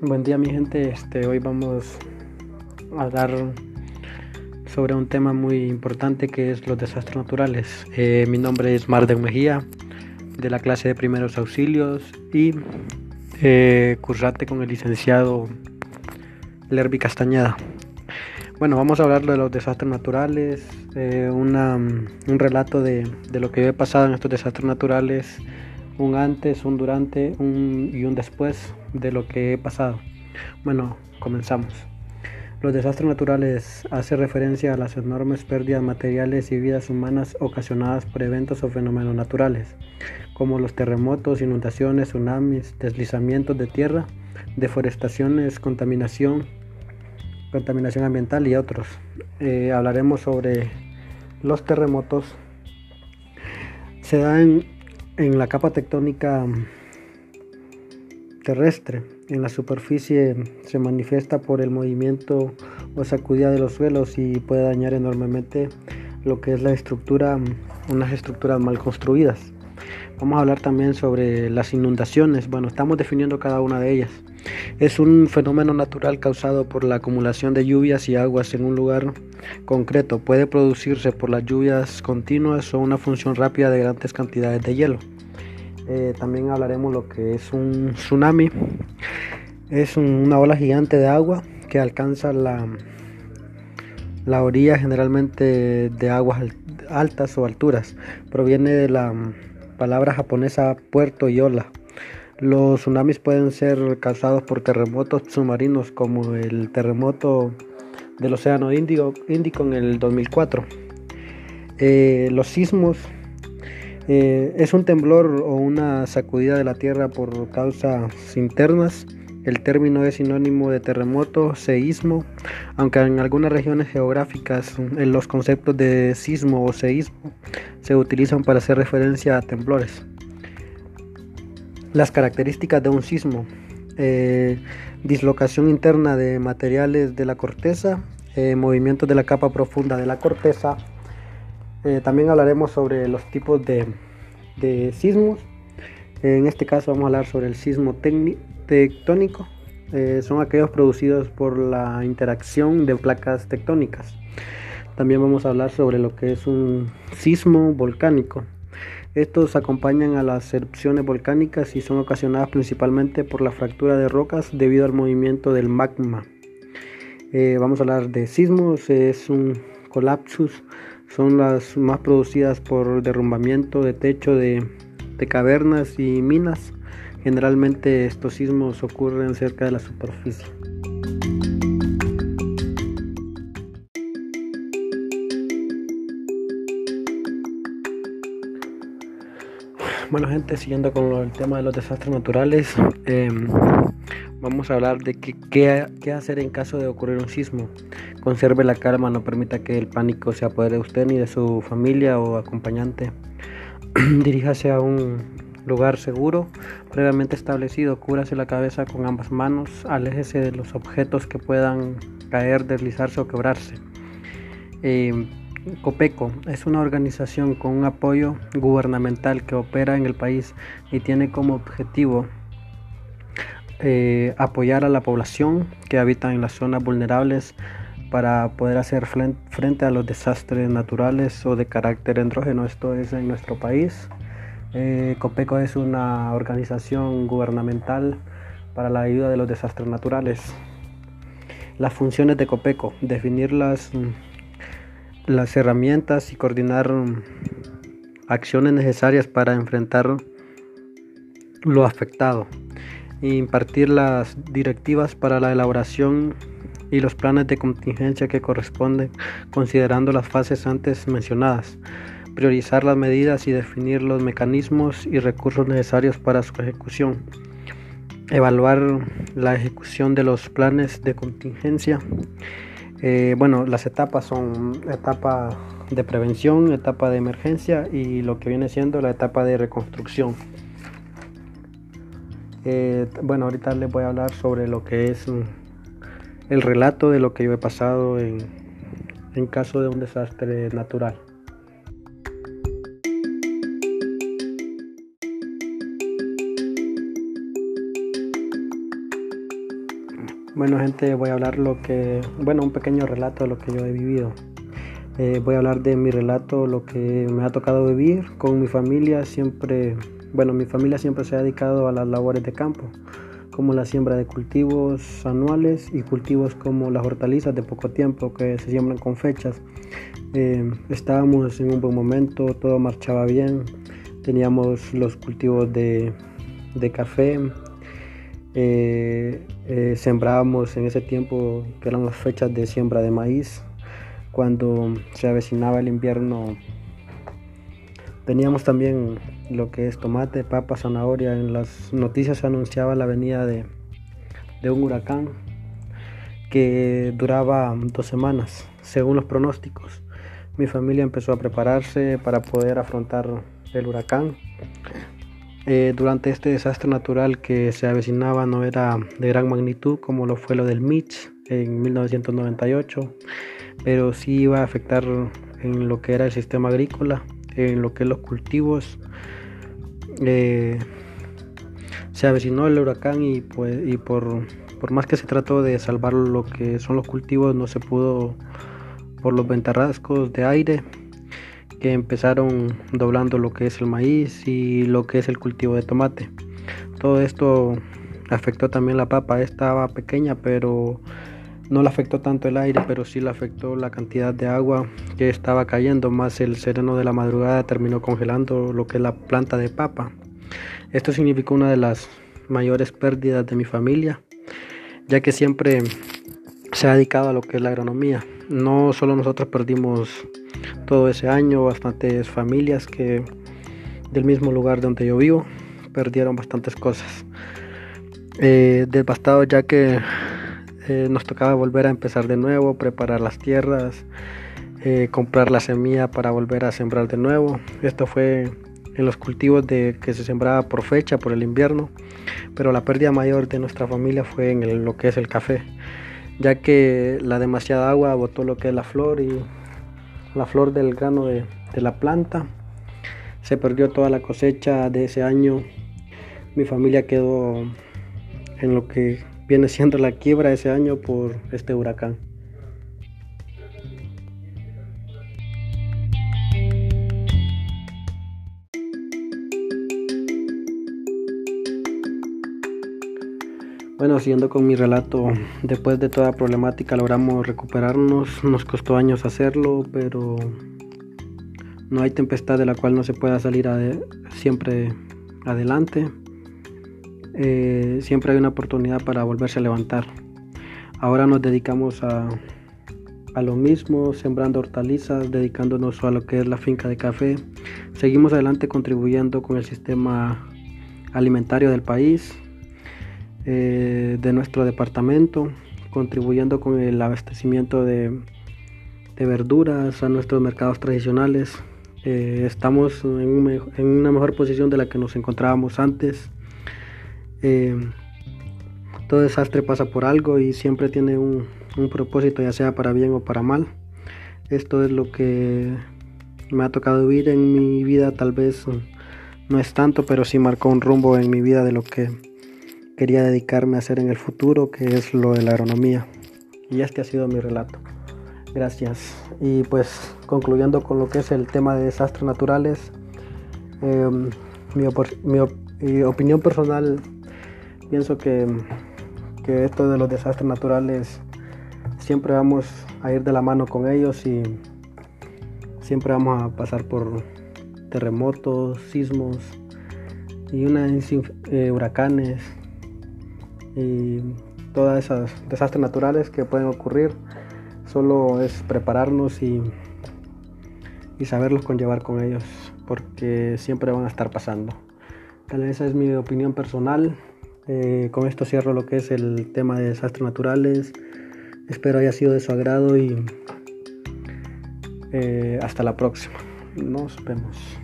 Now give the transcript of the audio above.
Buen día mi gente, este, hoy vamos a hablar sobre un tema muy importante que es los desastres naturales. Eh, mi nombre es Marden Mejía, de la clase de primeros auxilios y eh, con el licenciado Lerby Castañeda. Bueno, vamos a hablar de los desastres naturales, eh, un relato de, de, lo que he pasado en estos desastres naturales, un antes, un durante un, y un después de lo que he pasado. Bueno, comenzamos. Los desastres naturales hace referencia a las enormes pérdidas materiales y vidas humanas ocasionadas por eventos o fenómenos naturales, como los terremotos, inundaciones, tsunamis, deslizamientos de tierra, deforestaciones, contaminación, contaminación ambiental y otros. Eh, hablaremos sobre los terremotos. Se dan en la capa tectónica terrestre. En la superficie se manifiesta por el movimiento o sacudida de los suelos y puede dañar enormemente lo que es la estructura, unas estructuras mal construidas. Vamos a hablar también sobre las inundaciones. Bueno, estamos definiendo cada una de ellas. Es un fenómeno natural causado por la acumulación de lluvias y aguas en un lugar concreto. Puede producirse por las lluvias continuas o una función rápida de grandes cantidades de hielo. Eh, también hablaremos lo que es un tsunami. Es una ola gigante de agua que alcanza la, la orilla generalmente de aguas altas o alturas. Proviene de la palabra japonesa puerto y ola. Los tsunamis pueden ser causados por terremotos submarinos como el terremoto del Océano Índico, en el 2004. Eh, los sismos eh, es un temblor o una sacudida de la tierra por causas internas. El término es sinónimo de terremoto, seísmo, aunque en algunas regiones geográficas en los conceptos de sismo o seísmo se utilizan para hacer referencia a temblores. Las características de un sismo. Eh, dislocación interna de materiales de la corteza, eh, movimientos de la capa profunda de la corteza, eh, también hablaremos sobre los tipos de, sismos. En este caso vamos a hablar sobre el sismo tectónico. Eh, son aquellos producidos por la interacción de placas tectónicas. También vamos a hablar sobre lo que es un sismo volcánico. Estos acompañan a las erupciones volcánicas y son ocasionadas principalmente por la fractura de rocas debido al movimiento del magma. Eh, vamos a hablar de sismos, es un colapsus son las más producidas por derrumbamiento de techo de, cavernas y minas. Generalmente estos sismos ocurren cerca de la superficie. Bueno gente, siguiendo con el tema de los desastres naturales, em, vamos a hablar de qué hacer en caso de ocurrir un sismo. Conserve la calma, no permita que el pánico se apodere de usted ni de su familia o acompañante. Diríjase a un lugar seguro, previamente establecido. Cúrase la cabeza con ambas manos. Aléjese de los objetos que puedan caer, deslizarse o quebrarse. Eh, Copeco es una organización con un apoyo gubernamental que opera en el país y tiene como objetivo eh, apoyar a la población que habita en las zonas vulnerables para poder hacer frente a los desastres naturales o de carácter endrógeno. Esto es en nuestro país. Eh, COPECO es una organización gubernamental para la ayuda de los desastres naturales. Las funciones de COPECO, definir las, las herramientas y coordinar acciones necesarias para enfrentar lo afectado, impartir las directivas para la elaboración y los planes de contingencia que corresponden considerando las fases antes mencionadas, priorizar las medidas y definir los mecanismos y recursos necesarios para su ejecución, evaluar la ejecución de los planes de contingencia. Eh, bueno, las etapas son etapa de prevención, etapa de emergencia y lo que viene siendo la etapa de reconstrucción. Eh, bueno, ahorita les voy a hablar sobre lo que es el relato de lo que yo he pasado en, en caso de un desastre natural. Bueno gente, voy a hablar lo que, bueno, un pequeño relato de lo que yo he vivido. Eh, voy a hablar de mi relato, lo que me ha tocado vivir con mi familia. Siempre, bueno, mi familia siempre se ha dedicado a las labores de campo, como la siembra de cultivos anuales y cultivos como las hortalizas de poco tiempo que se siembran con fechas. Eh, estábamos en un buen momento, todo marchaba bien, teníamos los cultivos de, de café, eh, eh, sembrábamos en ese tiempo que eran las fechas de siembra de maíz cuando se avecinaba el invierno teníamos también lo que es tomate, papa, zanahoria. En las noticias se anunciaba la venida de, de un huracán que duraba dos semanas según los pronósticos. Mi familia empezó a prepararse para poder afrontar el huracán eh, durante este desastre natural que se avecinaba no era de gran magnitud como lo fue lo del Mitch en 1998, pero sí iba a afectar en lo que era el sistema agrícola, en lo que es los cultivos. Eh, se avecinó el huracán y, pues, y por, por más que se trató de salvar lo que son los cultivos, no se pudo por los ventarrascos de aire que empezaron doblando lo que es el maíz y lo que es el cultivo de tomate. Todo esto afectó también la papa, estaba pequeña pero no le afectó tanto el aire, pero sí le afectó la cantidad de agua que estaba cayendo, más el sereno de la madrugada terminó congelando lo que es la planta de papa. Esto significó una de las mayores pérdidas de mi familia, ya que siempre se ha dedicado a lo que es la agronomía. No solo nosotros perdimos todo ese año, bastantes familias que del mismo lugar donde yo vivo perdieron bastantes cosas. Eh, devastado ya que eh, nos tocaba volver a empezar de nuevo, preparar las tierras, eh, comprar la semilla para volver a sembrar de nuevo. Esto fue en los cultivos de que se sembraba por fecha, por el invierno, pero la pérdida mayor de nuestra familia fue en lo que es el café, ya que la demasiada agua botó lo que es la flor y la flor del grano de, la planta. Se perdió toda la cosecha de ese año. Mi familia quedó en lo que viene siendo la quiebra ese año por este huracán. Bueno, siguiendo con mi relato, después de toda problemática logramos recuperarnos, nos costó años hacerlo, pero no hay tempestad de la cual no se pueda salir siempre adelante. Eh, siempre hay una oportunidad para volverse a levantar. Ahora nos dedicamos a, a lo mismo, sembrando hortalizas, dedicándonos a lo que es la finca de café. Seguimos adelante contribuyendo con el sistema alimentario del país eh, de nuestro departamento, contribuyendo con el abastecimiento de, verduras a nuestros mercados tradicionales. Eh, estamos en, una mejor posición de la que nos encontrábamos antes. Eh, todo desastre pasa por algo y siempre tiene un, un propósito, ya sea para bien o para mal. Esto es lo que me ha tocado vivir en mi vida, tal vez no es tanto, pero sí marcó un rumbo en mi vida de lo que quería dedicarme a hacer en el futuro, que es lo de la agronomía. Y este ha sido mi relato. Gracias. Y pues concluyendo con lo que es el tema de desastres naturales, em, mi, opinión personal, pienso que, que esto de los desastres naturales siempre vamos a ir de la mano con ellos y siempre vamos a pasar por terremotos, sismos y una, eh, huracanes y todas esas desastres naturales que pueden ocurrir. Solo es prepararnos y, y saberlos conllevar con ellos, porque siempre van a estar pasando. Tal vez esa es mi opinión personal. Eh, con esto cierro lo que es el tema de desastres naturales. Espero haya sido de su agrado y eh, hasta la próxima. Nos vemos.